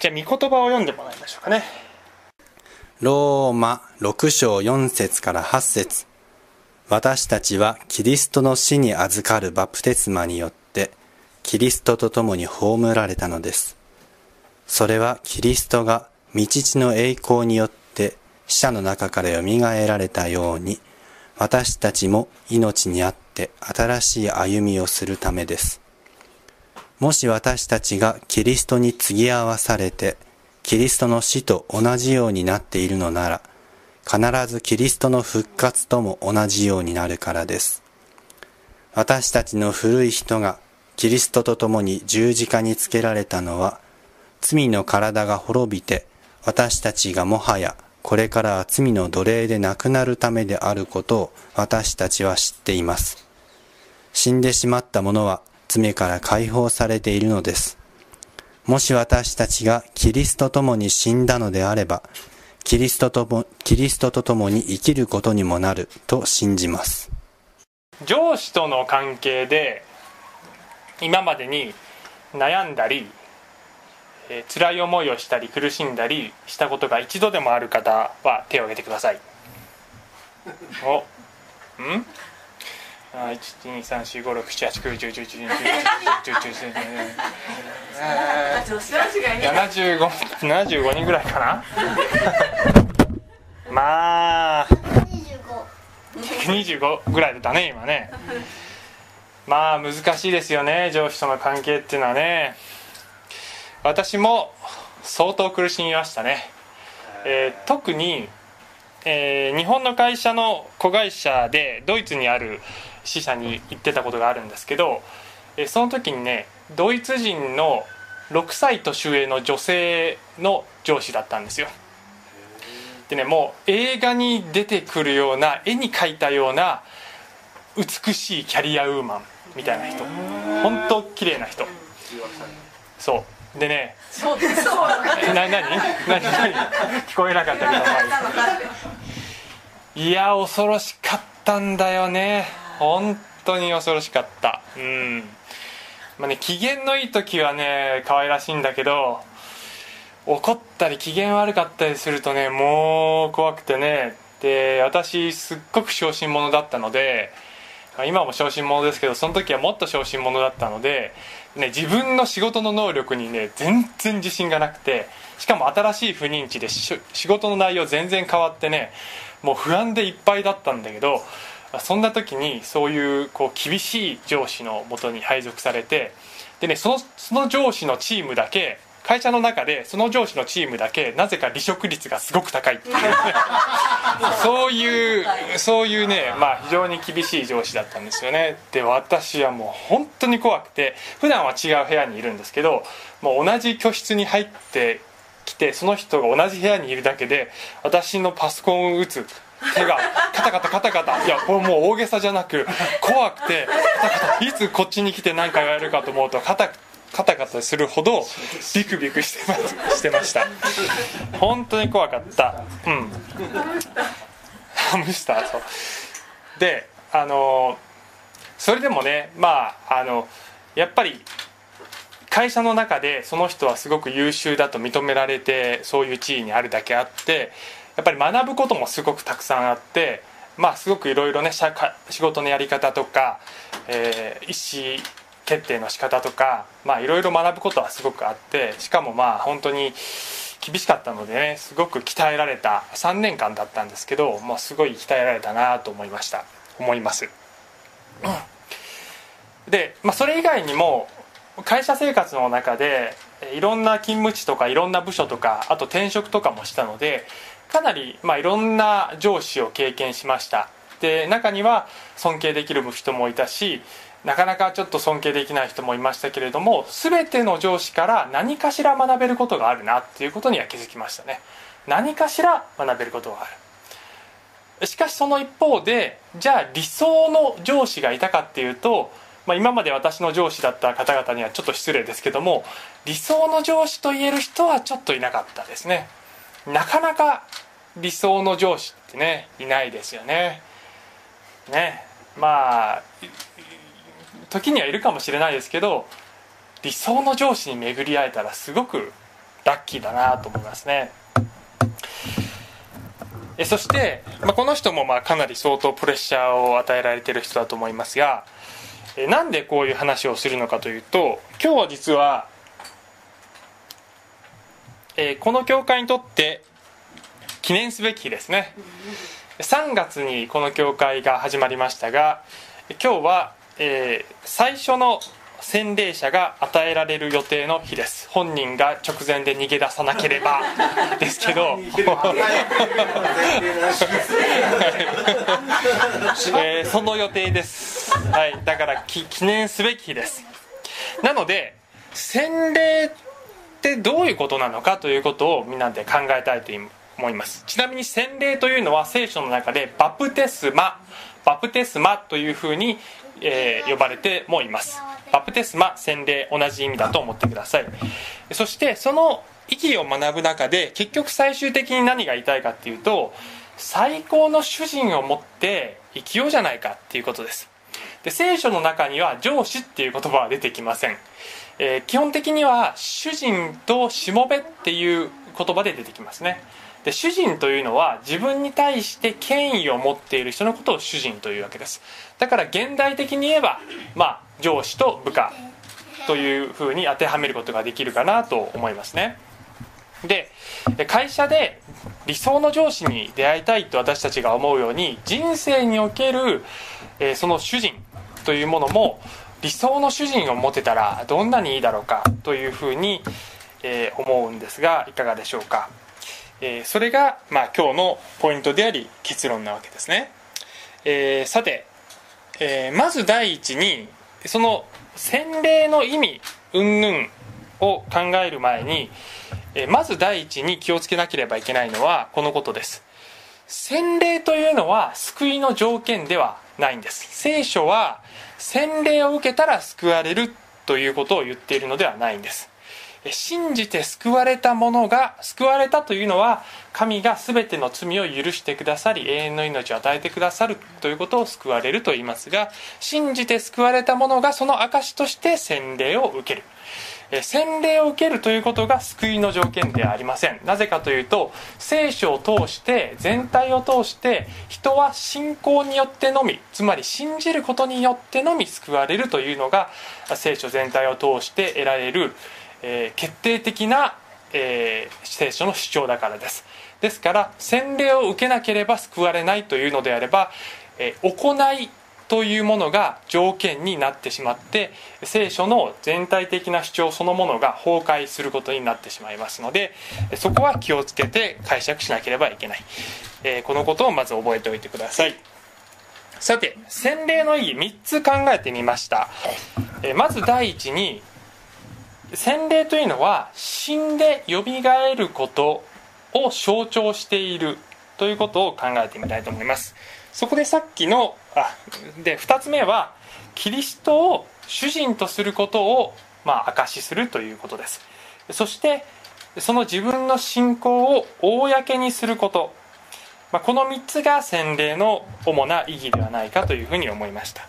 じゃあ御言葉を読んでもらいましょうかね。ローマ6章4節から8節。私たちはキリストの死に預かるバプテスマによってキリストと共に葬られたのです。それはキリストが道地の栄光によって死者の中からよみがえられたように私たちも命にあって新しい歩みをするためです。もし私たちがキリストに継ぎ合わされてキリストの死と同じようになっているのなら必ずキリストの復活とも同じようになるからです。私たちの古い人がキリストと共に十字架につけられたのは罪の体が滅びて私たちがもはやこれからは罪の奴隷でなくなるためであることを私たちは知っています。死んでしまった者は罪から解放されているのです。もし私たちがキリストと共に死んだのであればキリストともキリストと共に生きることにもなると信じます。上司との関係で今までに悩んだりえー、辛い思いをしたり苦しんだりしたことが一度でもある方は手を挙げてください。おん？あ一二三四五六七八九十十一十二十十十七十五七十五人ぐらいかな。まあ二十五ぐらいだね今ね。まあ難しいですよね上司との関係っていうのはね。私も相当苦しみましたね。えー、特に、えー、日本の会社の子会社でドイツにある支社に行ってたことがあるんですけど、えー、その時にねドイツ人の6歳年上の女性の上司だったんですよ。でねもう映画に出てくるような絵に描いたような美しいキャリアウーマンみたいな人。本当綺麗な人。そう。でねそうです。そう何？何？何？何聞こえなかったけどいや恐ろしかったんだよね本当に恐ろしかった。うん。まあね機嫌のいい時はね可愛らしいんだけど怒ったり機嫌悪かったりするとねもう怖くてね。で私すっごく小心者だったので今も小心者ですけどその時はもっと小心者だったのでね、自分の仕事の能力にね全然自信がなくてしかも新しい不妊地で仕事の内容全然変わってねもう不安でいっぱいだったんだけどそんな時にそういうこう厳しい上司のもとに配属されてでねそのその上司のチームだけ会社の中でその上司のチームだけなぜか離職率がすごく高いっていう、そういうそういうねまあ非常に厳しい上司だったんですよね。で私はもう本当に怖くて普段は違う部屋にいるんですけどもう同じ居室に入ってきてその人が同じ部屋にいるだけで私のパソコンを打つ手がカタカタカタカタ。いやこれもう大げさじゃなく怖くてカタカタ。いつこっちに来て何か言われるかと思うとカタカタカタするほどビクビクしてましてました。本当に怖かった。うん。ハムスターそうであのそれでもねまああのやっぱり会社の中でその人はすごく優秀だと認められてそういう地位にあるだけあってやっぱり学ぶこともすごくたくさんあってまあすごくいろいろね仕事のやり方とか、えー、意思決定の仕方とかまあいろいろ学ぶことはすごくあってしかもまあ本当に厳しかったのでねすごく鍛えられた3年間だったんですけど、まあ、すごい鍛えられたなと思いました。思います、で、まあ、それ以外にも会社生活の中でいろんな勤務地とかいろんな部署とかあと転職とかもしたのでかなり、まあ、いろんな上司を経験しました。で中には尊敬できる人もいたしなかなかちょっと尊敬できない人もいましたけれども全ての上司から何かしら学べることがあるなっていうことには気づきましたね。何かしら学べることがある。しかしその一方でじゃあ理想の上司がいたかっていうと、まあ、今まで私の上司だった方々にはちょっと失礼ですけども理想の上司と言える人はちょっといなかったですね。なかなか理想の上司ってねいないですよね。ね。まあ時にはいるかもしれないですけど理想の上司に巡り会えたらすごくラッキーだなと思いますね。えそして、まあ、この人もまあかなり相当プレッシャーを与えられてる人だと思いますがえなんでこういう話をするのかというと今日は実は、えーこの教会にとって記念すべき日ですね。3月にこの教会が始まりましたが今日は、えー最初の洗礼者が与えられる予定の日です。本人が直前で逃げ出さなければ ですけど。えーその予定です、はい、だからき記念すべき日です。なので洗礼ってどういうことなのかということをみんなで考えたいと思います。ちなみに洗礼というのは聖書の中でバプテスマ。バプテスマというふうに、えー呼ばれてもいます。バプテスマ洗礼同じ意味だと思ってください。そしてその意義を学ぶ中で結局最終的に何が言いたいかっていうと最高の主人を持って生きようじゃないかっていうことです。で聖書の中には上司っていう言葉は出てきません、えー基本的には主人としもべっていう言葉で出てきますね。で主人というのは自分に対して権威を持っている人のことを主人というわけです。だから現代的に言えば、まあ、上司と部下というふうに当てはめることができるかなと思いますね。で会社で理想の上司に出会いたいと私たちが思うように人生における、えーその主人というものも理想の主人を持てたらどんなにいいだろうかというふうに、えー思うんですがいかがでしょうか、えーそれが、まあ、今日のポイントであり結論なわけですね、えーさて、えまず第一にその洗礼の意味云々を考える前にえまず第一に気をつけなければいけないのはこのことです。洗礼というのは救いの条件ではないんです。聖書は洗礼を受けたら救われるということを言っているのではないんです。信じて救われた者が救われたというのは神が全ての罪を許してくださり永遠の命を与えてくださるということを救われると言いますが信じて救われた者がその証として洗礼を受ける。洗礼を受けるということが救いの条件ではありません。なぜかというと聖書を通して全体を通して人は信仰によってのみつまり信じることによってのみ救われるというのが聖書全体を通して得られる、えー決定的な、えー聖書の主張だからです。ですから洗礼を受けなければ救われないというのであれば、えー行いというものが条件になってしまって聖書の全体的な主張そのものが崩壊することになってしまいますのでそこは気をつけて解釈しなければいけない、えーこのことをまず覚えておいてください。さて洗礼の意義3つ考えてみました、えーまず第一に洗礼というのは死んでよみがえることを象徴しているということを考えてみたいと思います。そこでさっきのあで2つ目はキリストを主人とすることを、まあ、証しするということです。そしてその自分の信仰を公にすること、まあ、この3つが洗礼の主な意義ではないかというふうに思いました。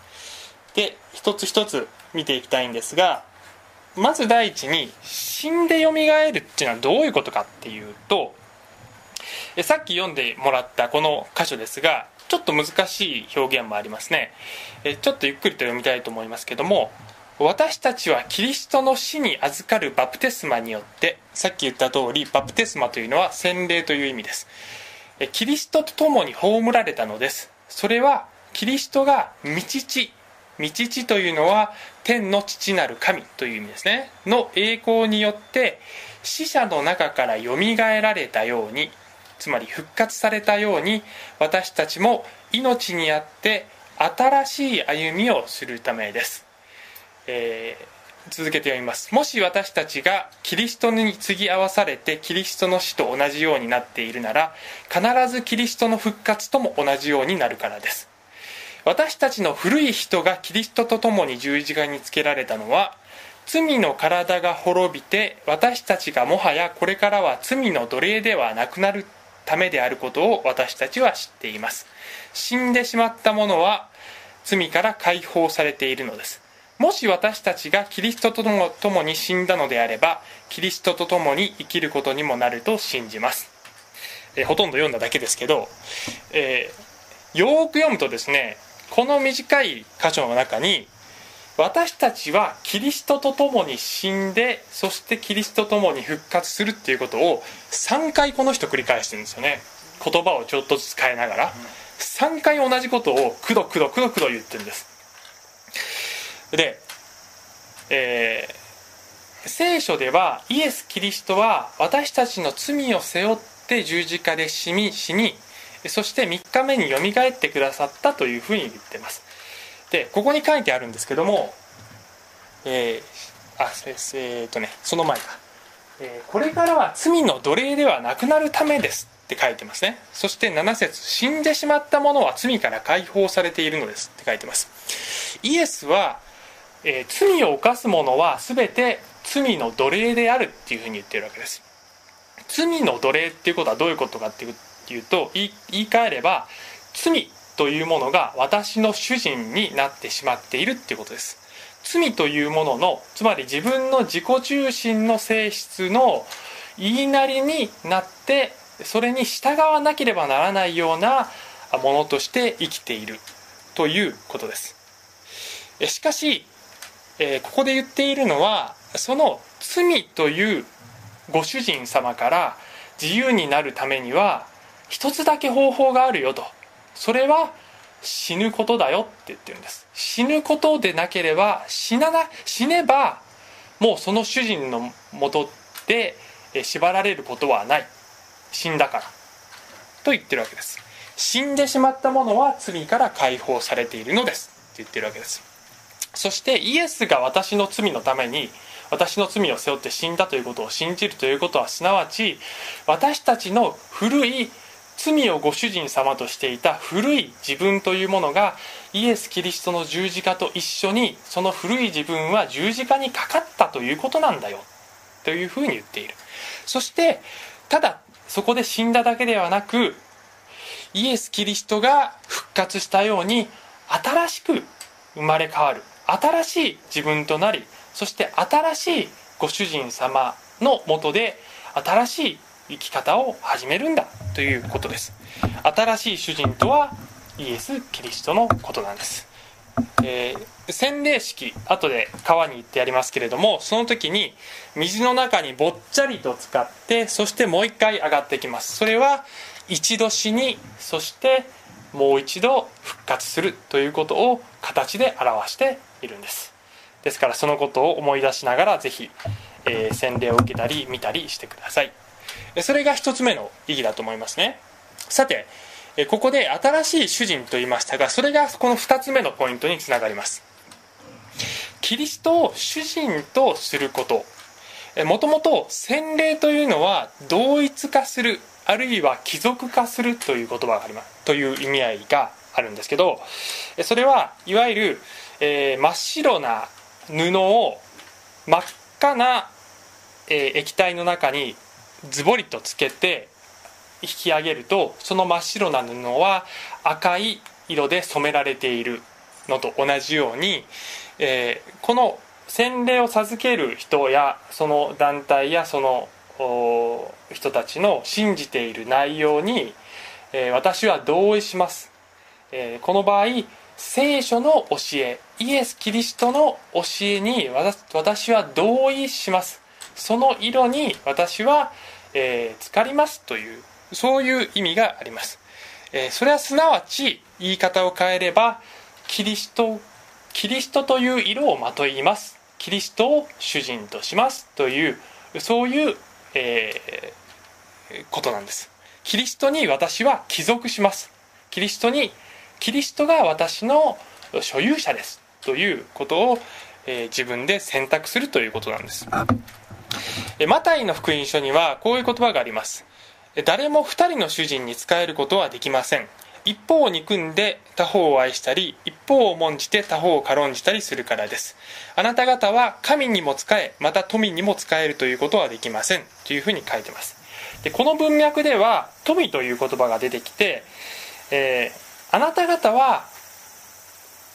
で一つ一つ見ていきたいんですがまず第一に死んでよみがえるっていうのはどういうことかっていうとさっき読んでもらったこの箇所ですがちょっと難しい表現もありますね。えちょっとゆっくりと読みたいと思いますけども私たちはキリストの死に預かるバプテスマによってさっき言った通りバプテスマというのは洗礼という意味です。えキリストと共に葬られたのです。それはキリストが道父道父というのは天の父なる神という意味ですね。の栄光によって死者の中からよみがえられたようにつまり復活されたように私たちも命にあって新しい歩みをするためです、えー続けて読みます。もし私たちがキリストに継ぎ合わされてキリストの死と同じようになっているなら必ずキリストの復活とも同じようになるからです。私たちの古い人がキリストと共に十字架につけられたのは罪の体が滅びて私たちがもはやこれからは罪の奴隷ではなくなるためであることを私たちは知っています。死んでしまった者は罪から解放されているのです。もし私たちがキリストと共に死んだのであればキリストと共に生きることにもなると信じます、え、ほとんど読んだだけですけど、えー、よく読むとですねこの短い箇所の中に私たちはキリストと共に死んでそしてキリストと共に復活するっていうことを3回この人繰り返してるんですよね。言葉をちょっとずつ変えながら。3回同じことをくどくどくどくど言ってるんです。で、えー、聖書ではイエス・キリストは私たちの罪を背負って十字架で死に死にそして3日目によみがえってくださったというふうに言ってますでここに書いてあるんですけどもえー、あえー、っとねその前か、えー、これからは罪の奴隷ではなくなるためですって書いてますね。そして7節死んでしまった者は罪から解放されているのですって書いてます。イエスは、えー、罪を犯す者は全て罪の奴隷であるっていうふうに言ってるわけです。罪の奴隷っていうことはどういうことかっていうと言い換えれば罪というものが私の主人になってしまっているっていうことです。罪というもののつまり自分の自己中心の性質の言いなりになってそれに従わなければならないようなものとして生きているということです。しかし、えここで言っているのはその罪というご主人様から自由になるためには一つだけ方法があるよと。それは死ぬことだよって言ってるんです。死ぬことでなければ死なな死ねばもうその主人のもとで縛られることはない。死んだから。と言ってるわけです。死んでしまったものは罪から解放されているのです。って言ってるわけです。そしてイエスが私の罪のために私の罪を背負って死んだということを信じるということはすなわち私たちの古い罪をご主人様としていた古い自分というものがイエス・キリストの十字架と一緒にその古い自分は十字架にかかったということなんだよ。というふうに言っている。そしてただそこで死んだだけではなくイエス・キリストが復活したように新しく生まれ変わる。新しい自分となりそして新しいご主人様のもとで新しい生き方を始めるんだということです。新しい主人とはイエス・キリストのことなんです、えー、洗礼式後で川に行ってやりますけれどもその時に水の中にぼっちゃりと使ってそしてもう一回上がってきます。それは一度死にそしてもう一度復活するということを形で表しているんです。ですからそのことを思い出しながら是非、えー、洗礼を受けたり見たりしてください。それが一つ目の意義だと思いますね。さてここで新しい主人と言いましたがそれがこの2つ目のポイントにつながります。キリストを主人とすること。もともと洗礼というのは同一化するあるいは貴族化するという言葉があります。という意味合いがあるんですけどそれはいわゆる、えー、真っ白な布を真っ赤な、えー、液体の中にズボリとつけて引き上げるとその真っ白な布は赤い色で染められているのと同じように、えー、この洗礼を授ける人やその団体やその人たちの信じている内容に、えー、私は同意します、えー、この場合聖書の教えイエス・キリストの教えに私は同意します。その色に私は、えー、浸かりますというそういう意味があります、えー、それはすなわち言い方を変えればキリストキリストという色をまといいます。キリストを主人としますというそういう、えー、ことなんです。キリストに私は帰属します。キリストにキリストが私の所有者ですということを、えー、自分で選択するということなんです。マタイの福音書にはこういう言葉があります。誰も二人の主人に仕えることはできません。一方を憎んで他方を愛したり一方を重んじて他方を軽んじたりするからです。あなた方は神にも仕えまた富にも仕えるということはできません。というふうに書いてます。でこの文脈では富という言葉が出てきて、えー、あなた方は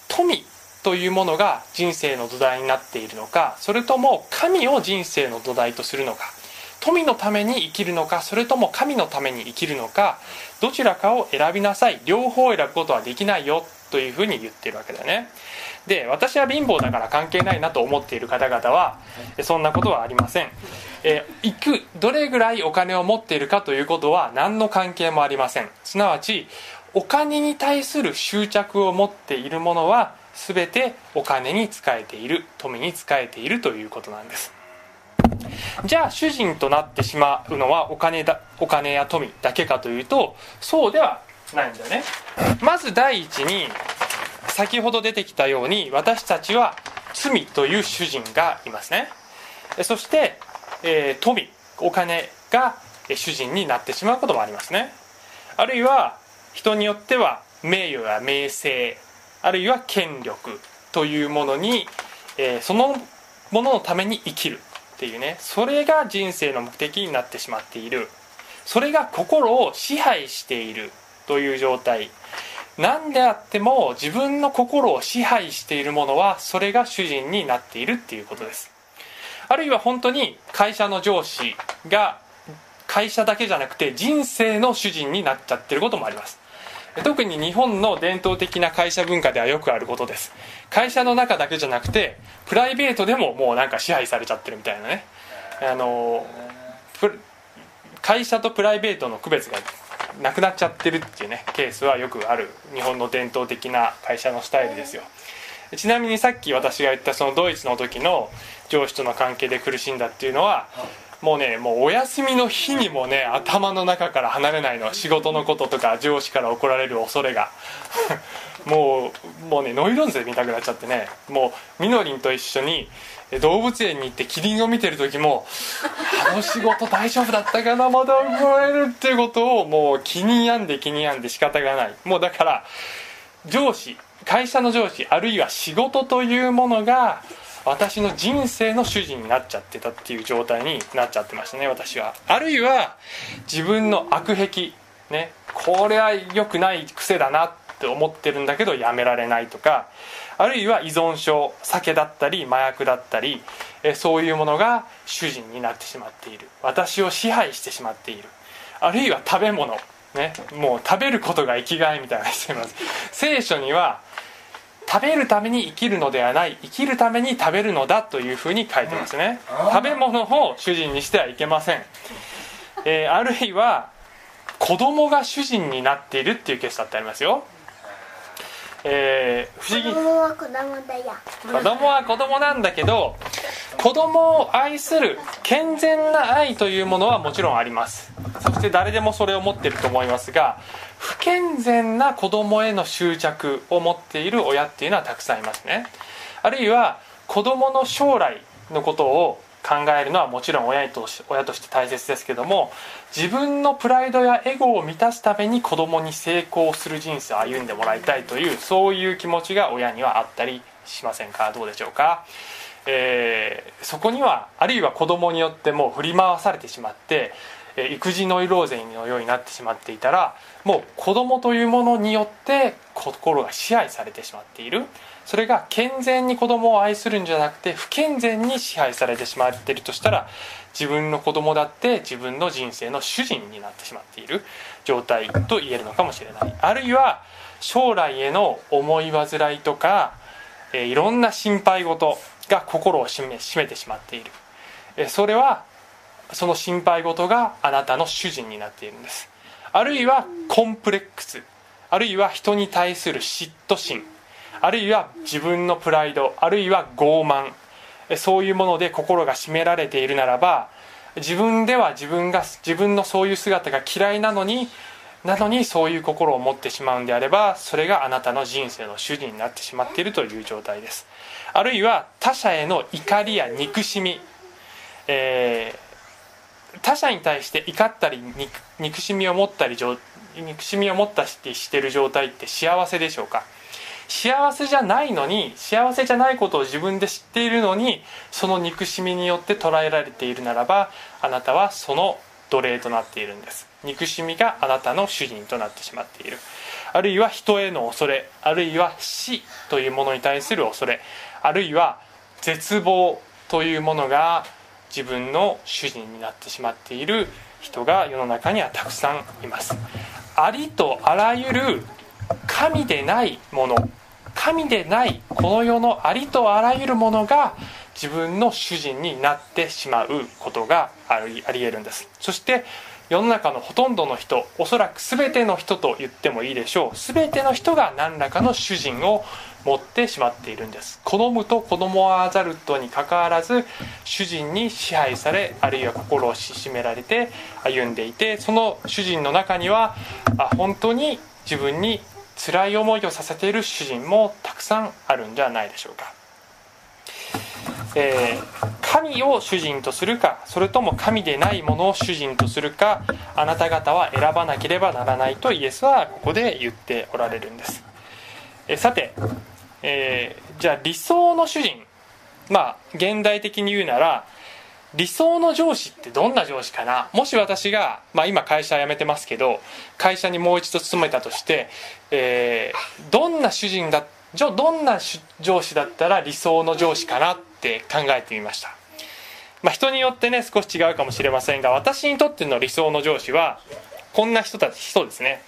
富というものが人生の土台になっているのかそれとも神を人生の土台とするのか富のために生きるのかそれとも神のために生きるのかどちらかを選びなさい両方選ぶことはできないよというふうに言ってるわけだよね。で私は貧乏だから関係ないなと思っている方々はそんなことはありません、えー、行くどれぐらいお金を持っているかということは何の関係もありません。すなわちお金に対する執着を持っているものは全てお金に使えている富に使えているということなんです。じゃあ主人となってしまうのはお金だお金や富だけかというとそうではないんだよね。まず第一に先ほど出てきたように私たちは罪という主人がいますね。そして、えー、富お金が主人になってしまうこともありますね。あるいは人によっては名誉や名声あるいは権力というものに、えー、そのもののために生きるっていうねそれが人生の目的になってしまっている。それが心を支配しているという状態。何であっても自分の心を支配しているものはそれが主人になっているっていうことです。あるいは本当に会社の上司が会社だけじゃなくて人生の主人になっちゃってることもあります。特に日本の伝統的な会社文化ではよくあることです。会社の中だけじゃなくてプライベートでももうなんか支配されちゃってるみたいなね。あの会社とプライベートの区別がなくなっちゃってるっていうねケースはよくある。日本の伝統的な会社のスタイルですよ。ちなみにさっき私が言ったそのドイツの時の上司との関係で苦しんだっていうのはもうねもうお休みの日にもね頭の中から離れないの仕事のこととか上司から怒られる恐れが。もうもうねノイロンゼ見たくなっちゃってね。もうみのりんと一緒に動物園に行ってキリンを見てる時も あの仕事大丈夫だったかな？まだ怒られるっていうことをもう気に病んで気に病んで仕方がない。もうだから上司会社の上司あるいは仕事というものが私の人生の主人になっちゃってたっていう状態になっちゃってましたね私は。あるいは自分の悪癖ねこれは良くない癖だなって思ってるんだけどやめられないとかあるいは依存症酒だったり麻薬だったりえそういうものが主人になってしまっている。私を支配してしまっている。あるいは食べ物ねもう食べることが生きがいみたいなしてます。聖書には食べるために生きるのではない生きるために食べるのだというふうに書いてますね。食べ物を主人にしてはいけません、えー、あるいは子供が主人になっているっていうケースだってありますよえー、不思議。子供は子供だよ。子供は子供なんだけど子供を愛する健全な愛というものはもちろんあります。そして誰でもそれを持ってると思いますが不健全な子供への執着を持っている親っていうのはたくさんいますね。あるいは子供の将来のことを考えるのはもちろん親と親として大切ですけども自分のプライドやエゴを満たすために子供に成功する人生を歩んでもらいたいというそういう気持ちが親にはあったりしませんか？どうでしょうか、えー、そこにはあるいは子供によっても振り回されてしまって育児ノイローゼのようになってしまっていたらもう子供というものによって心が支配されてしまっている。それが健全に子供を愛するんじゃなくて不健全に支配されてしまっているとしたら自分の子供だって自分の人生の主人になってしまっている状態と言えるのかもしれない。あるいは将来への思い煩いとか、えいろんな心配事が心を占め占めてしまっている、えそれはその心配事があなたの主人になっているんです。あるいはコンプレックス。あるいは人に対する嫉妬心。あるいは自分のプライドあるいは傲慢。そういうもので心が占められているならば自分では自分が自分のそういう姿が嫌いなのになのにそういう心を持ってしまうんであればそれがあなたの人生の主人になってしまっているという状態です。あるいは他者への怒りや憎しみ、えー他者に対して怒ったり憎しみを持ったり憎しみを持ったりしてる状態って幸せでしょうか？幸せじゃないのに幸せじゃないことを自分で知っているのにその憎しみによって捉えられているならばあなたはその奴隷となっているんです。憎しみがあなたの主人となってしまっている。あるいは人への恐れあるいは死というものに対する恐れあるいは絶望というものが自分の主人になってしまっている人が世の中にはたくさんいます。ありとあらゆる神でないもの神でないこの世のありとあらゆるものが自分の主人になってしまうことがありありえるんです。そして世の中のほとんどの人おそらく全ての人と言ってもいいでしょう。全ての人が何らかの主人を持ってしまっているんです。子供と子供はアザルトにかかわらず主人に支配されあるいは心をしめられて歩んでいてその主人の中にはあ本当に自分に辛い思いをさせている主人もたくさんあるんじゃないでしょうか。えー、神を主人とするかそれとも神でないものを主人とするかあなた方は選ばなければならないとイエスはここで言っておられるんです、えー、さて、えー、じゃあ理想の主人まあ現代的に言うなら理想の上司ってどんな上司かな？もし私が、まあ、今会社辞めてますけど会社にもう一度勤めたとして、えー、どんな主人だどんな上司だったら理想の上司かなって考えてみました、まあ、人によってね少し違うかもしれませんが私にとっての理想の上司はこんな人たち人ですね。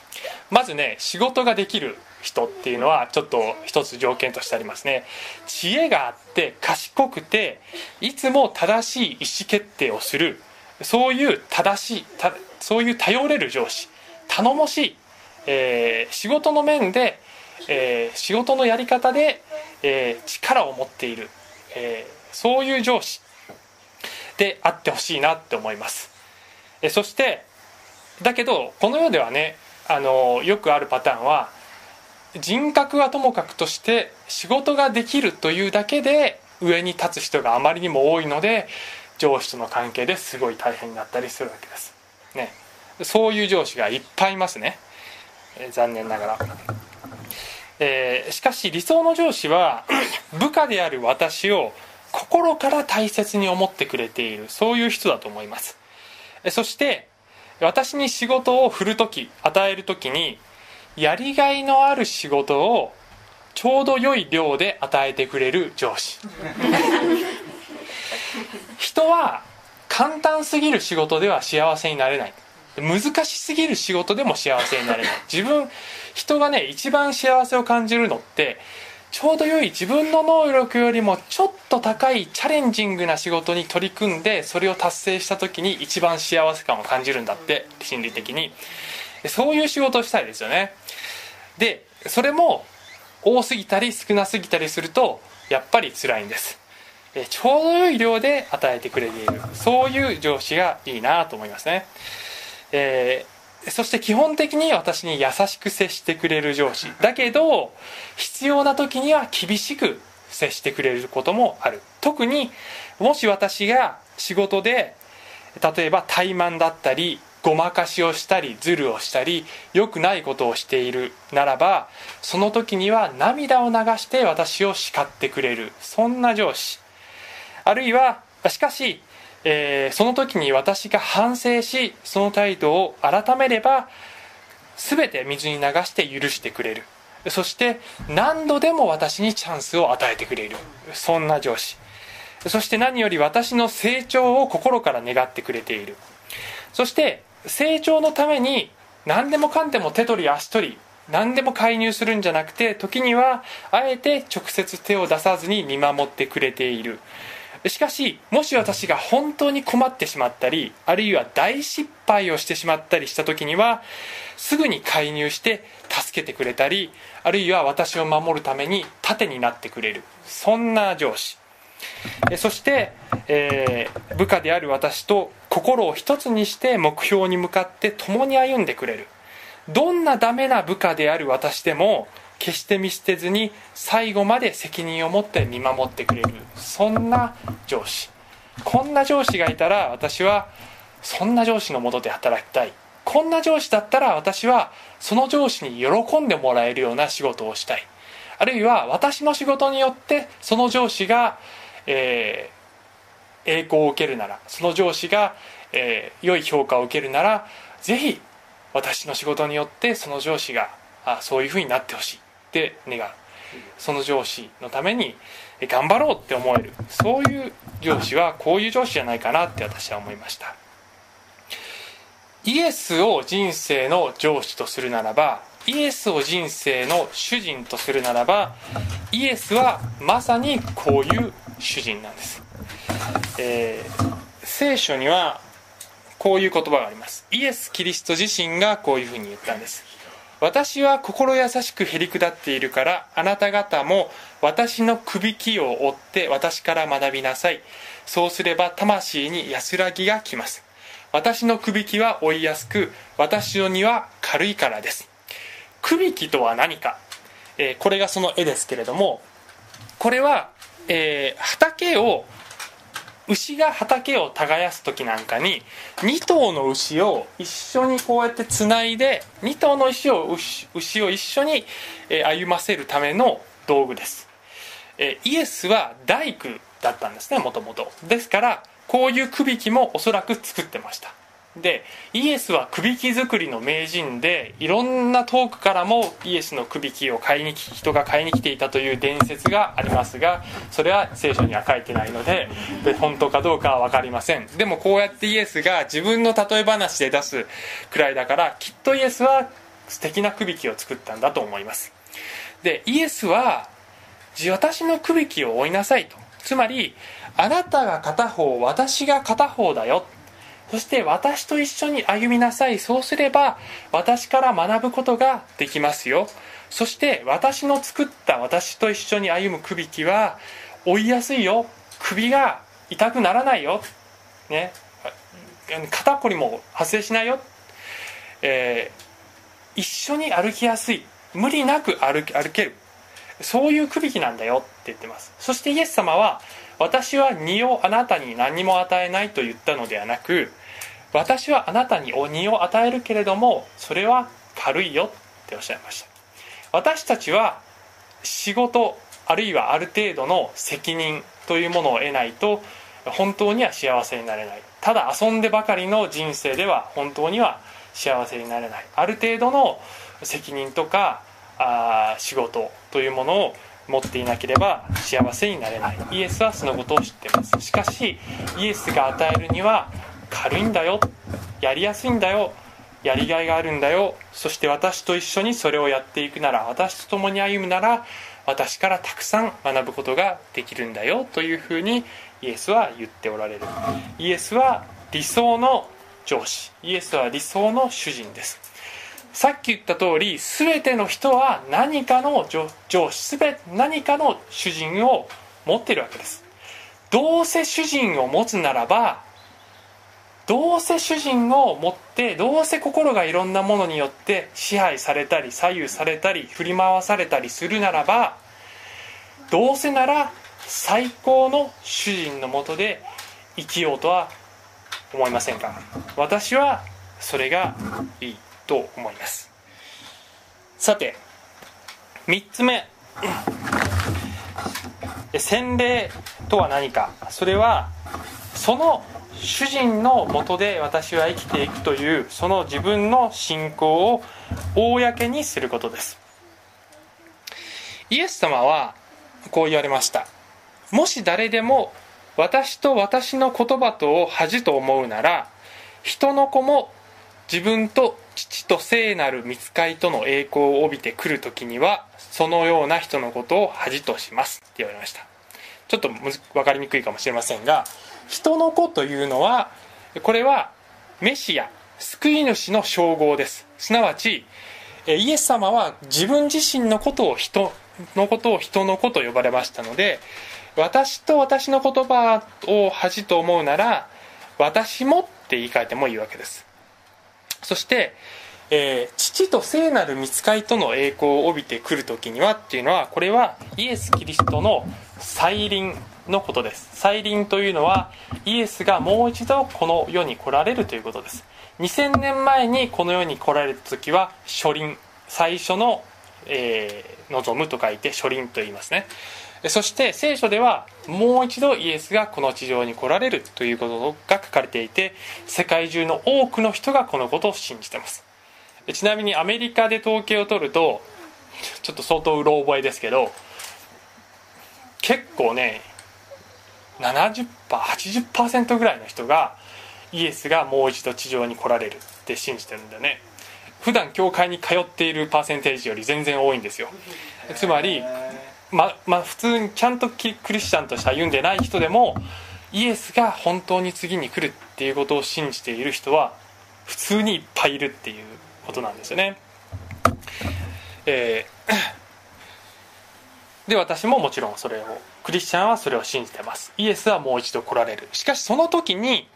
まずね仕事ができる人っていうのはちょっと一つ条件としてありますね。知恵があって賢くていつも正しい意思決定をする。そういう正しいそういう頼れる上司。頼もしい、えー、仕事の面で、えー、仕事のやり方で、えー、力を持っている。え、そういう上司であってほしいなって思います、えそしてだけどこの世ではねあのよくあるパターンは人格はともかくとして仕事ができるというだけで上に立つ人があまりにも多いので上司との関係ですごい大変になったりするわけです、ね、そういう上司がいっぱいいますね、え残念ながら。えー、しかし理想の上司は 部下である私を心から大切に思ってくれている。そういう人だと思います。そして私に仕事を振る時与える時にやりがいのある仕事をちょうど良い量で与えてくれる上司。人は簡単すぎる仕事では幸せになれない。難しすぎる仕事でも幸せになれない。自分人がね一番幸せを感じるのってちょうど良い自分の能力よりもちょっと高いチャレンジングな仕事に取り組んでそれを達成した時に一番幸せ感を感じるんだって心理的に。そういう仕事をしたいですよね。でそれも多すぎたり少なすぎたりするとやっぱり辛いんです。ちょうど良い量で与えてくれている。そういう上司がいいなと思いますね。えー、そして基本的に私に優しく接してくれる上司。だけど必要な時には厳しく接してくれることもある。特にもし私が仕事で例えば怠慢だったりごまかしをしたりズルをしたり良くないことをしているならばその時には涙を流して私を叱ってくれる。そんな上司。あるいはしかしえー、その時に私が反省しその態度を改めれば全て水に流して許してくれる。そして何度でも私にチャンスを与えてくれる。そんな上司。そして何より私の成長を心から願ってくれている。そして成長のために何でもかんでも手取り足取り何でも介入するんじゃなくて時にはあえて直接手を出さずに見守ってくれている。しかしもし私が本当に困ってしまったりあるいは大失敗をしてしまったりした時にはすぐに介入して助けてくれたりあるいは私を守るために盾になってくれる。そんな上司。そして、えー、部下である私と心を一つにして目標に向かって共に歩んでくれる。どんなダメな部下である私でも決して見捨てずに最後まで責任を持って見守ってくれる。そんな上司。こんな上司がいたら私はそんな上司のもとで働きたい。こんな上司だったら私はその上司に喜んでもらえるような仕事をしたい。あるいは私の仕事によってその上司が、えー、栄光を受けるならその上司が、えー、良い評価を受けるならぜひ私の仕事によってその上司があそういうふうになってほしい。って願う。その上司のために頑張ろうって思える。そういう上司はこういう上司じゃないかなって私は思いました。イエスを人生の上司とするならばイエスを人生の主人とするならばイエスはまさにこういう主人なんです、えー、聖書にはこういう言葉があります。イエス・キリスト自身がこういうふうに言ったんです。私は心優しくへり下っているからあなた方も私のくびきを追って私から学びなさい。そうすれば魂に安らぎがきます。私のくびきは追いやすく私の荷は軽いからです。くびきとは何か、えー、これがその絵ですけれどもこれは、えー、畑を牛が畑を耕す時なんかに2頭の牛を一緒にこうやってつないで2頭の牛を牛を一緒に歩ませるための道具です。イエスは大工だったんですねもともとですからこういうくびきもおそらく作ってました。でイエスはくびき作りの名人でいろんな遠くからもイエスのくびきを買いに人が買いに来ていたという伝説がありますがそれは聖書には書いてないのでで本当かどうかは分かりません。でもこうやってイエスが自分の例え話で出すくらいだからきっとイエスは素敵なくびきを作ったんだと思います。でイエスは私のくびきを追いなさいと。つまりあなたが片方私が片方だよ。そして私と一緒に歩みなさい。そうすれば私から学ぶことができますよ。そして私の作った私と一緒に歩むくびきは追いやすいよ。首が痛くならないよ、ね、肩こりも発生しないよ、えー、一緒に歩きやすい。無理なく歩歩ける。そういうくびきなんだよ。って言ってます。そしてイエス様は私は荷をあなたに何も与えないと言ったのではなく私はあなたに荷を与えるけれどもそれは軽いよっておっしゃいました。私たちは仕事あるいはある程度の責任というものを得ないと本当には幸せになれない。ただ遊んでばかりの人生では本当には幸せになれない。ある程度の責任とかあ仕事というものを持っていなければ幸せになれない。イエスはそのことを知っています。しかしイエスが与えるには軽いんだよ。やりやすいんだよ。やりがいがあるんだよ。そして私と一緒にそれをやっていくなら私と共に歩むなら私からたくさん学ぶことができるんだよ。というふうにイエスは言っておられる。イエスは理想の上司。イエスは理想の主人です。さっき言った通り全ての人は何かの上司。全て何かの主人を持っているわけです。どうせ主人を持つならばどうせ主人を持ってどうせ心がいろんなものによって支配されたり左右されたり振り回されたりするならばどうせなら最高の主人のもとで生きようとは思いませんか？私はそれがいいと思います。さて3つ目。洗礼とは何か？それはその主人のもとで私は生きていくというその自分の信仰を公にすることです。イエス様はこう言われました。もし誰でも私と私の言葉とを恥と思うなら人の子も自分と父と聖なる見つかりとの栄光を帯びてくる時にはそのような人のことを恥とします。って言われました。ちょっと分かりにくいかもしれませんが人の子というのはこれはメシア救い主の称号です。すなわちイエス様は自分自身のことを人のことを人の子と呼ばれましたので私と私の言葉を恥と思うなら私もって言い換えてもいいわけです。そして、えー、父と聖なる見つかりとの栄光を帯びてくる時にはっていうのはこれはイエス・キリストの再臨のことです。再臨というのはイエスがもう一度この世に来られるということです。2000年前にこの世に来られた時は初臨最初の、えー、望むと書いて初臨と言いますね。そして聖書ではもう一度イエスがこの地上に来られるということが書かれていて世界中の多くの人がこのことを信じてます。ちなみにアメリカで統計を取るとちょっと相当うろ覚えですけど結構ね 70%80% ぐらいの人がイエスがもう一度地上に来られるって信じてるんだよね。普段教会に通っているパーセンテージより全然多いんですよ。つまりままあ普通にちゃんとクリスチャンとして歩んでない人でもイエスが本当に次に来るっていうことを信じている人は普通にいっぱいいるっていうことなんですよね。えー、で私ももちろんそれをクリスチャンはそれを信じてます。イエスはもう一度来られる。しかしその時に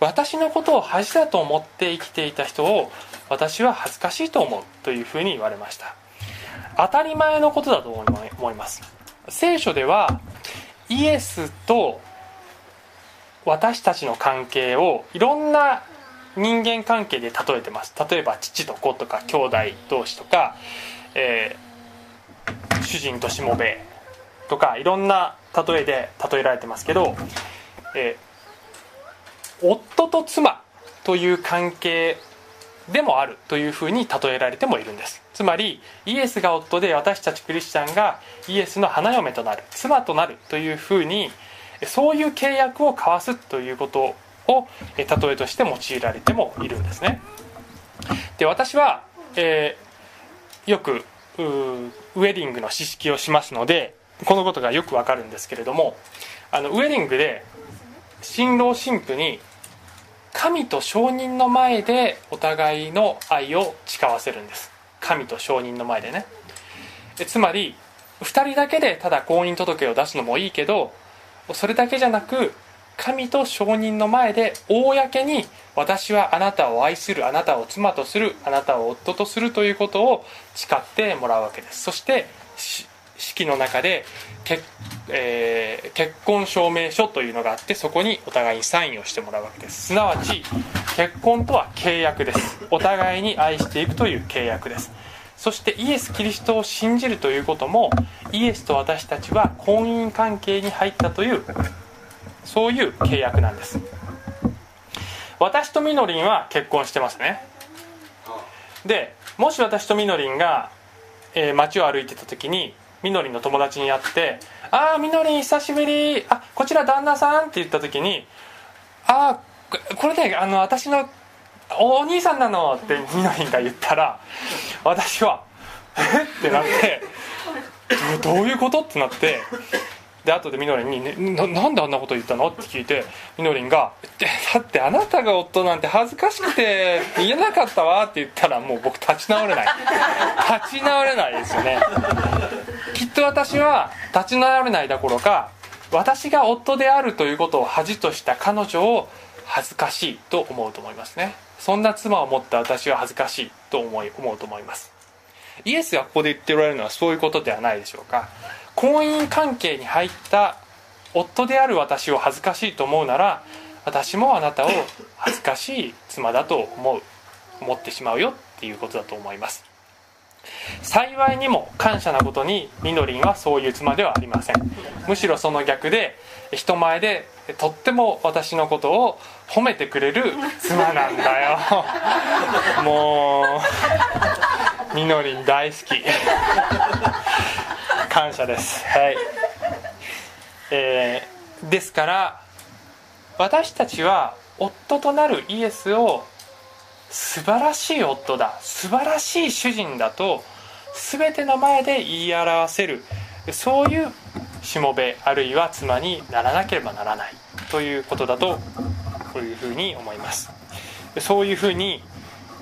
私のことを恥だと思って生きていた人を私は恥ずかしいと思うというふうに言われました。当たり前のことだと思います。聖書ではイエスと私たちの関係をいろんな人間関係で例えてます。例えば父と子とか兄弟同士とか、えー、主人としもべ。とかいろんな例えで例えられてますけど、えー、夫と妻という関係でもあるというふうに例えられてもいるんです。つまりイエスが夫で私たちクリスチャンがイエスの花嫁となる妻となるというふうにそういう契約を交わすということを例えとして用いられてもいるんですね。で私は、えー、よくウェディングの知識をしますのでこのことがよくわかるんですけれどもあのウェディングで新郎新婦に神と証人の前でお互いの愛を誓わせるんです。神と証人の前でね。つまり2人だけでただ婚姻届を出すのもいいけどそれだけじゃなく神と証人の前で公に私はあなたを愛するあなたを妻とするあなたを夫とするということを誓ってもらうわけです。そして式の中で結,、えー、結婚証明書というのがあってそこにお互いにサインをしてもらうわけです。すなわち結婚とは契約です。お互いに愛していくという契約です。そしてイエス・キリストを信じるということもイエスと私たちは婚姻関係に入ったというそういう契約なんです。私とみのりんは結婚してますね。でもし私とみのりんが、えー、街を歩いてた時にみのりの友達に会って「ああみのり久しぶりあこちら旦那さん」って言った時に「ああこれねあの私のお兄さんなの」ってみのりが言ったら私は「え？っ?」てなってどういうこと？ってなってで後でみのりんに、ねな「なんであんなこと言ったの?」って聞いてみのりんが「だってあなたが夫なんて恥ずかしくて言えなかったわ」って言ったらもう僕立ち直れない。立ち直れないですよね。きっと私は立ち直れないどころか私が夫であるということを恥とした彼女を恥ずかしいと思うと思いますね。そんな妻を持った私は恥ずかしいと思い思うと思います。イエスがここで言っておられるのはそういうことではないでしょうか。婚姻関係に入った夫である私を恥ずかしいと思うなら私もあなたを恥ずかしい妻だと思う思ってしまうよっていうことだと思います。幸いにも感謝なことにみのりんはそういう妻ではありません。むしろその逆で人前でとっても私のことを褒めてくれる妻なんだよ。もうみのりん大好き感謝です。はい。えー、ですから私たちは夫となるイエスを素晴らしい夫だ素晴らしい主人だと全ての前で言い表せるそういうしもべあるいは妻にならなければならないということだとこういうふうに思います。そういうふうに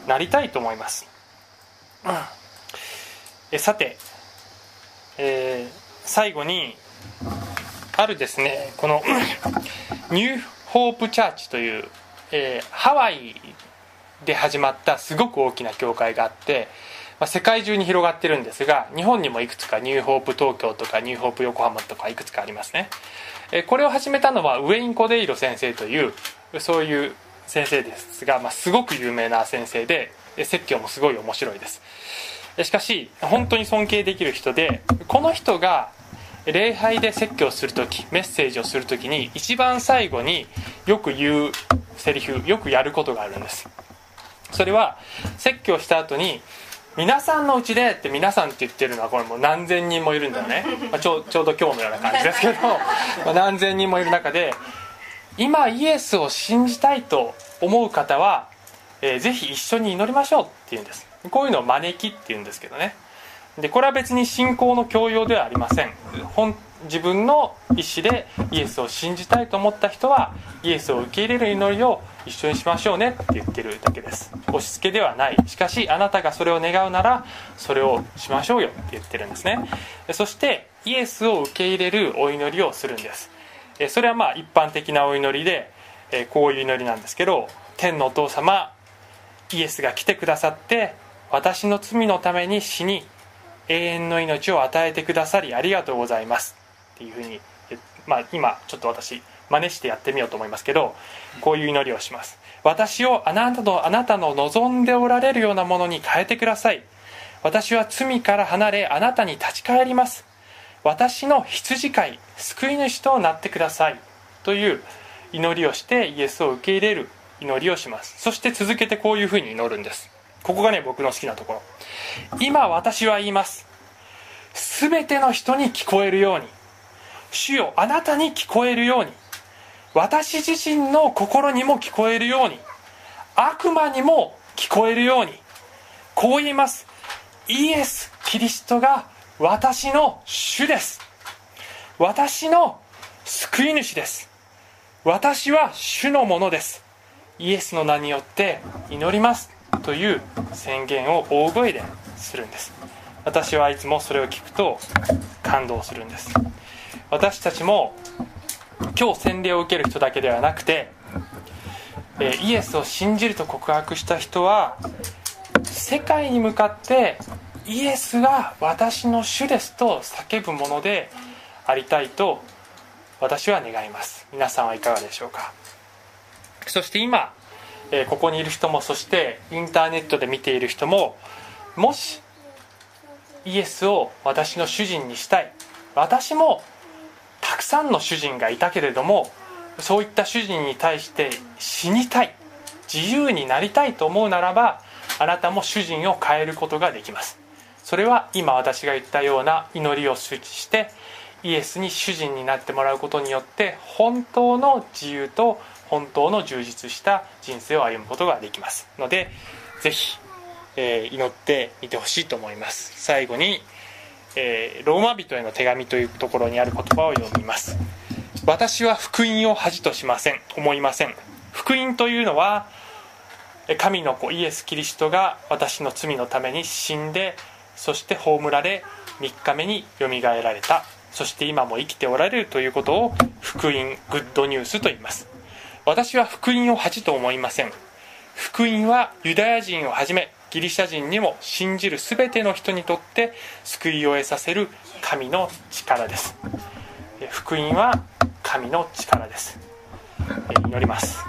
なりたいと思います、えさてえー、最後にあるですねこのニューホープチャーチという、えー、ハワイで始まったすごく大きな教会があって、まあ、世界中に広がってるんですが日本にもいくつかニューホープ東京とかニューホープ横浜とかいくつかありますね、えー、これを始めたのはウェイン・コデイロ先生というそういう先生ですが、まあ、すごく有名な先生で説教もすごい面白いです。しかし本当に尊敬できる人でこの人が礼拝で説教する時メッセージをする時に一番最後によく言うセリフよくやることがあるんです。それは説教した後に皆さんのうちでって皆さんって言ってるのはこれもう何千人もいるんだよね、まあ、ちょちょうど今日のような感じですけど ま何千人もいる中で今イエスを信じたいと思う方は、えー、ぜひ一緒に祈りましょうっていうんですこういうのを招きっていうんですけどね。でこれは別に信仰の強要ではありません。本自分の意思でイエスを信じたいと思った人はイエスを受け入れる祈りを一緒にしましょうねって言ってるだけです。押し付けではない。しかしあなたがそれを願うならそれをしましょうよって言ってるんですね。そしてイエスを受け入れるお祈りをするんです。それはまあ一般的なお祈りでこういう祈りなんですけど天のお父様イエスが来てくださって私の罪のために死に永遠の命を与えてくださりありがとうございます。っていうふうに、まあ、今ちょっと私真似してやってみようと思いますけどこういう祈りをします。私をあなたのあなたの望んでおられるようなものに変えてください。私は罪から離れあなたに立ち返ります。私の羊飼い救い主となってください。という祈りをしてイエスを受け入れる祈りをします。そして続けてこういうふうに祈るんです。ここがね僕の好きなところ。今私は言います。全ての人に聞こえるように。主よあなたに聞こえるように。私自身の心にも聞こえるように。悪魔にも聞こえるように。こう言います。イエス・キリストが私の主です。私の救い主です。私は主のものです。イエスの名によって祈ります。という宣言を大声でするんです。私はいつもそれを聞くと感動するんです。私たちも今日洗礼を受ける人だけではなくて、イエスを信じると告白した人は世界に向かってイエスが私の主ですと叫ぶものでありたいと私は願います。皆さんはいかがでしょうか？そして今、えここにいる人もそしてインターネットで見ている人ももしイエスを私の主人にしたい。私もたくさんの主人がいたけれどもそういった主人に対して死にたい。自由になりたいと思うならばあなたも主人を変えることができます。それは今私が言ったような祈りを周知してイエスに主人になってもらうことによって本当の自由と本当の充実した人生を歩むことができますのでぜひ、えー、祈ってみてほしいと思います。最後にえー、ローマ人への手紙というところにある言葉を読みます。私は福音を恥としません。思いません。福音というのは神の子イエス・キリストが私の罪のために死んでそして葬られ3日目によみがえられた。そして今も生きておられるということを福音グッドニュースと言います。私は福音を恥と思いません。福音はユダヤ人をはじめギリシャ人にも信じる全ての人にとって救いを得させる神の力です。福音は神の力です。祈ります。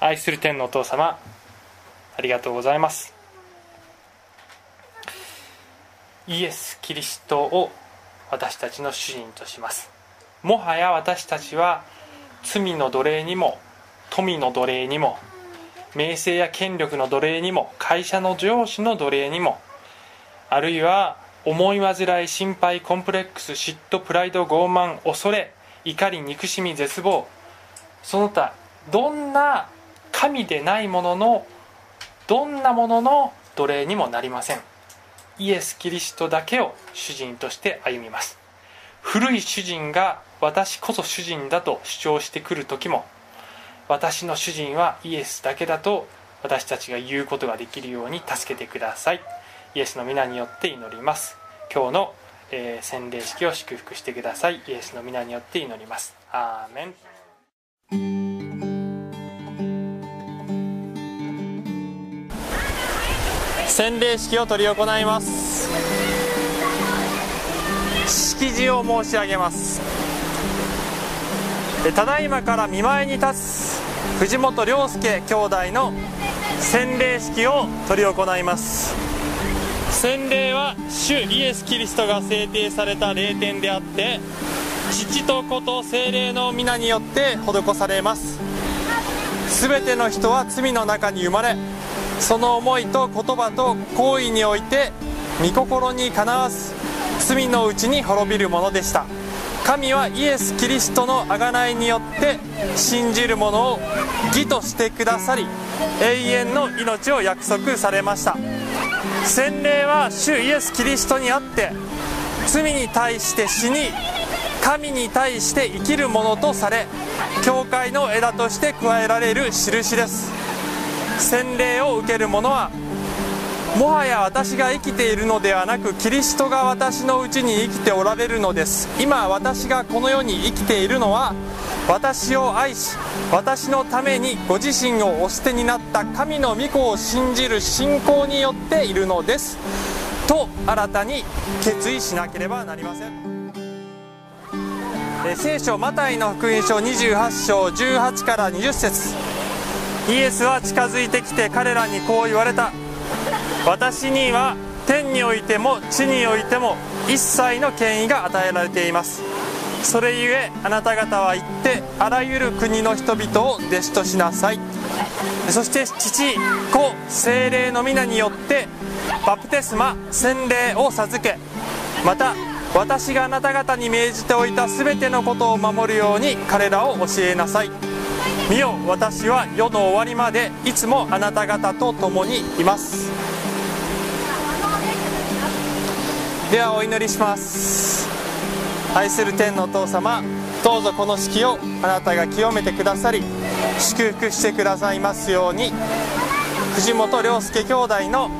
愛する天のお父様ありがとうございます。イエス・キリストを私たちの主人とします。もはや私たちは罪の奴隷にも富の奴隷にも名声や権力の奴隷にも会社の上司の奴隷にもあるいは思い煩い心配コンプレックス嫉妬プライド傲慢恐れ怒り憎しみ絶望その他どんな神でないもののどんなものの奴隷にもなりません。イエス・キリストだけを主人として歩みます。古い主人が私こそ主人だと主張してくる時も私の主人はイエスだけだと私たちが言うことができるように助けてください。イエスの皆によって祈ります。今日の、えー、洗礼式を祝福してください。イエスの皆によって祈ります。アーメン。洗礼式を執り行います。式辞を申し上げます。ただいまから見舞いに立つ藤本涼介兄弟の洗礼式を執り行います。洗礼は主イエス・キリストが制定された霊典であって父と子と精霊の皆によって施されます。全ての人は罪の中に生まれその思いと言葉と行為において御心にかなわず罪のうちに滅びるものでした。神はイエス・キリストの贖いによって信じる者を義としてくださり永遠の命を約束されました。洗礼は主イエス・キリストにあって罪に対して死に神に対して生きるものとされ教会の枝として加えられる印です。洗礼を受ける者はもはや私が生きているのではなくキリストが私のうちに生きておられるのです。今私がこの世に生きているのは私を愛し私のためにご自身をお捨てになった神の御子を信じる信仰によっているのです。と新たに決意しなければなりません。聖書マタイの福音書28章18から20節。イエスは近づいてきて彼らにこう言われた。私には天においても地においても一切の権威が与えられています。それゆえあなた方は行ってあらゆる国の人々を弟子としなさい。そして父子精霊の皆によってバプテスマ洗礼を授けまた私があなた方に命じておいた全てのことを守るように彼らを教えなさい。見よ私は世の終わりまでいつもあなた方と共にいます。ではお祈りします。愛する天のお父様どうぞこの式をあなたが清めてくださり祝福してくださいますように藤本涼介兄弟の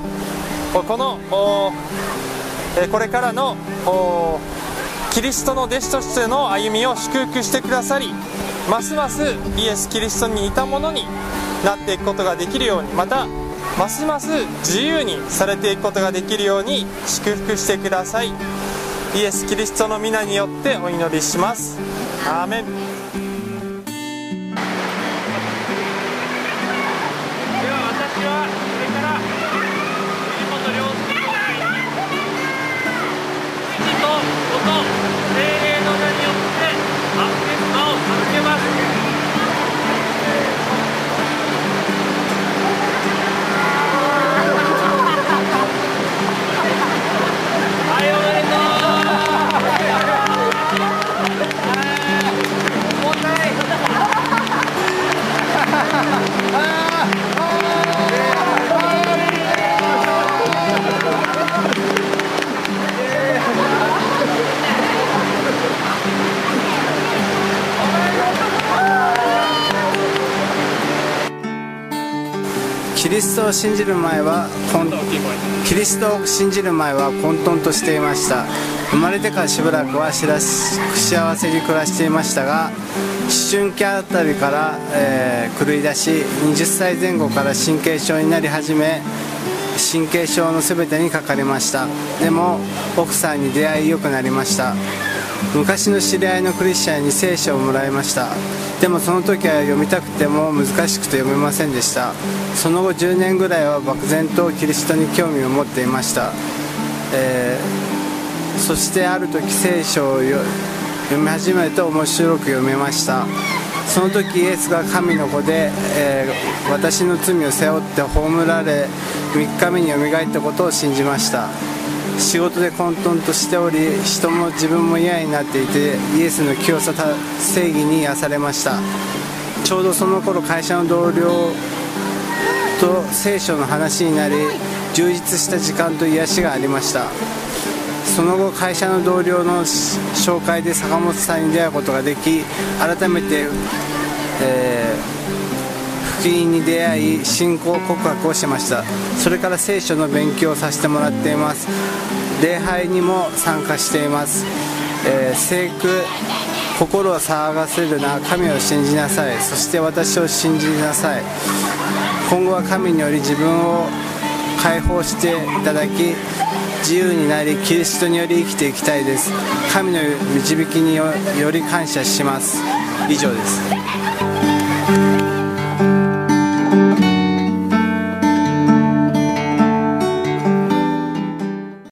このこれからのキリストの弟子としての歩みを祝福してくださりますますイエス・キリストに似たものになっていくことができるようにまたますます自由にされていくことができるように祝福してください。イエス・キリストの皆によってお祈りします。アーメン。リストを信じる前はキリストを信じる前は混沌としていました生まれてからしばらくは幸せに暮らしていましたが思春期あたりから、えー狂い出し20歳前後から神経症になり始め神経症の全てにかかりました。でも奥さんに出会い良くなりました。昔の知り合いのクリスチャンに聖書をもらいました。でもその時は読みたくても難しくて読めませんでした。その後10年ぐらいは漠然とキリストに興味を持っていました、えーそしてある時聖書を読み始めて面白く読めました。その時イエスが神の子で、えー私の罪を背負って葬られ3日目によみがえったことを信じました。仕事で混沌としており人も自分も嫌になっていてイエスの清さ正義に癒されました。ちょうどその頃会社の同僚と聖書の話になり充実した時間と癒しがありました。その後会社の同僚の紹介で坂本さんに出会うことができ改めて、えー福音に出会い信仰告白をしました。それから聖書の勉強をさせてもらっています。礼拝にも参加しています、えー聖句心を騒がせるな。神を信じなさい。そして私を信じなさい。今後は神により自分を解放していただき自由になりキリストにより生きていきたいです。神の導きによより感謝します。以上です。